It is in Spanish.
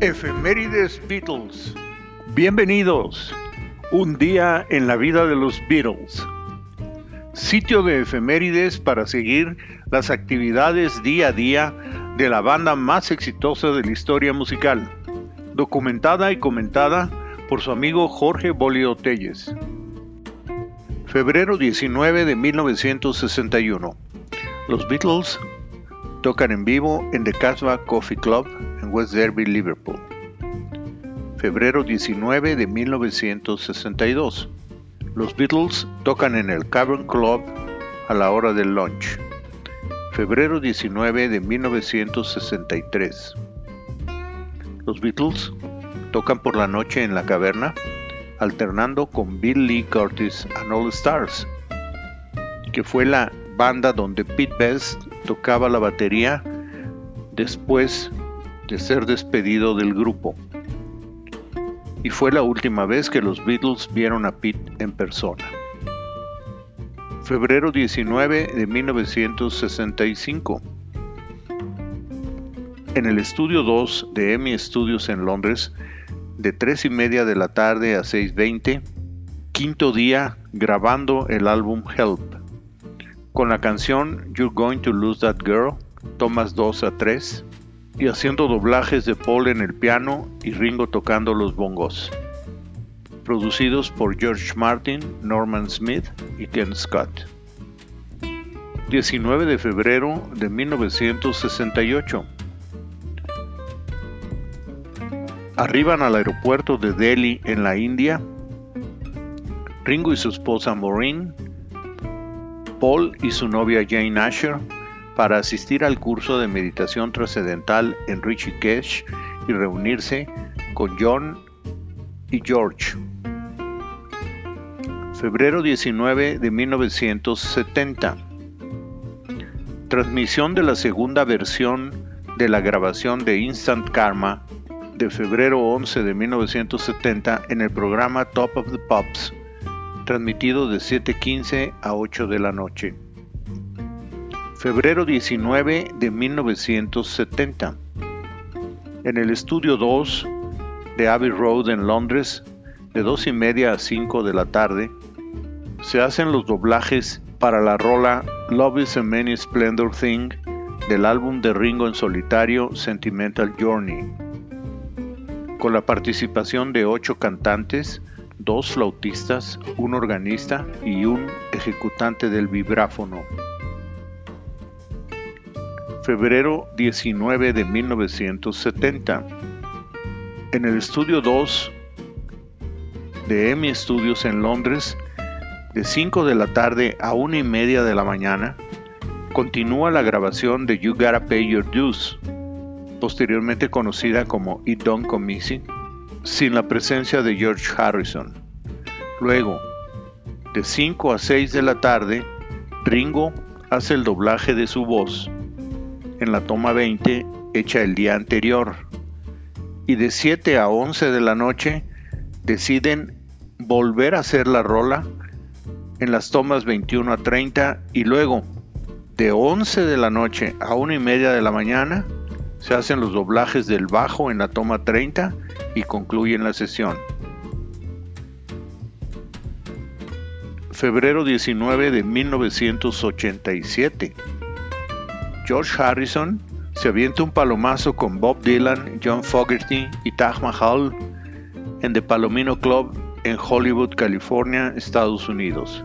Efemérides Beatles. Bienvenidos. Un día en la vida de los Beatles. Sitio de efemérides para seguir las actividades día a día de la banda más exitosa de la historia musical. Documentada y comentada por su amigo Jorge Bolio Telles. Febrero 19 de 1961. Los Beatles tocan en vivo en The Casbah Coffee Club West Derby, Liverpool. Febrero 19 de 1962. Los Beatles tocan en el Cavern Club a la hora del lunch. Febrero 19 de 1963. Los Beatles tocan por la noche en la caverna, alternando con Bill Lee Curtis and All Stars, que fue la banda donde Pete Best tocaba la batería después de ser despedido del grupo. Y fue la última vez que los Beatles vieron a Pete en persona. Febrero 19 de 1965. En el estudio 2 de EMI Studios en Londres, de 3 y media de la tarde a 6.20, quinto día grabando el álbum Help con la canción You're Going to Lose That Girl, tomas 2 a 3, y haciendo doblajes de Paul en el piano y Ringo tocando los bongos. Producidos por George Martin, Norman Smith y Ken Scott. 19 de febrero de 1968. Arriban al aeropuerto de Delhi en la India. Ringo y su esposa Maureen Paul y su novia Jane Asher para asistir al curso de meditación trascendental en Rishikesh y reunirse con John y George. Febrero 19 de 1970. Transmisión de la segunda versión de la grabación de Instant Karma de febrero 11 de 1970 en el programa Top of the Pops transmitido de 7.15 a 8 de la noche. Febrero 19 de 1970. En el estudio 2 de Abbey Road en Londres, de 2 y media a 5 de la tarde, se hacen los doblajes para la rola Love is a Many Splendor Thing del álbum de Ringo en solitario Sentimental Journey, con la participación de ocho cantantes, dos flautistas, un organista y un ejecutante del vibráfono. Febrero 19 de 1970. En el estudio 2 de EMI Studios en Londres, de 5 de la tarde a 1 y media de la mañana, continúa la grabación de You Gotta Pay Your Dues, posteriormente conocida como It Don't Come Easy, sin la presencia de George Harrison. Luego, de 5 a 6 de la tarde, Ringo hace el doblaje de su voz en la toma 20 hecha el día anterior. Y de 7 a 11 de la noche deciden volver a hacer la rola en las tomas 21 a 30 y luego de 11 de la noche a 1 y media de la mañana se hacen los doblajes del bajo en la toma 30 y concluyen la sesión. Febrero 19 de 1987. George Harrison se avienta un palomazo con Bob Dylan, John Fogerty y Taj Mahal en The Palomino Club en Hollywood, California, Estados Unidos.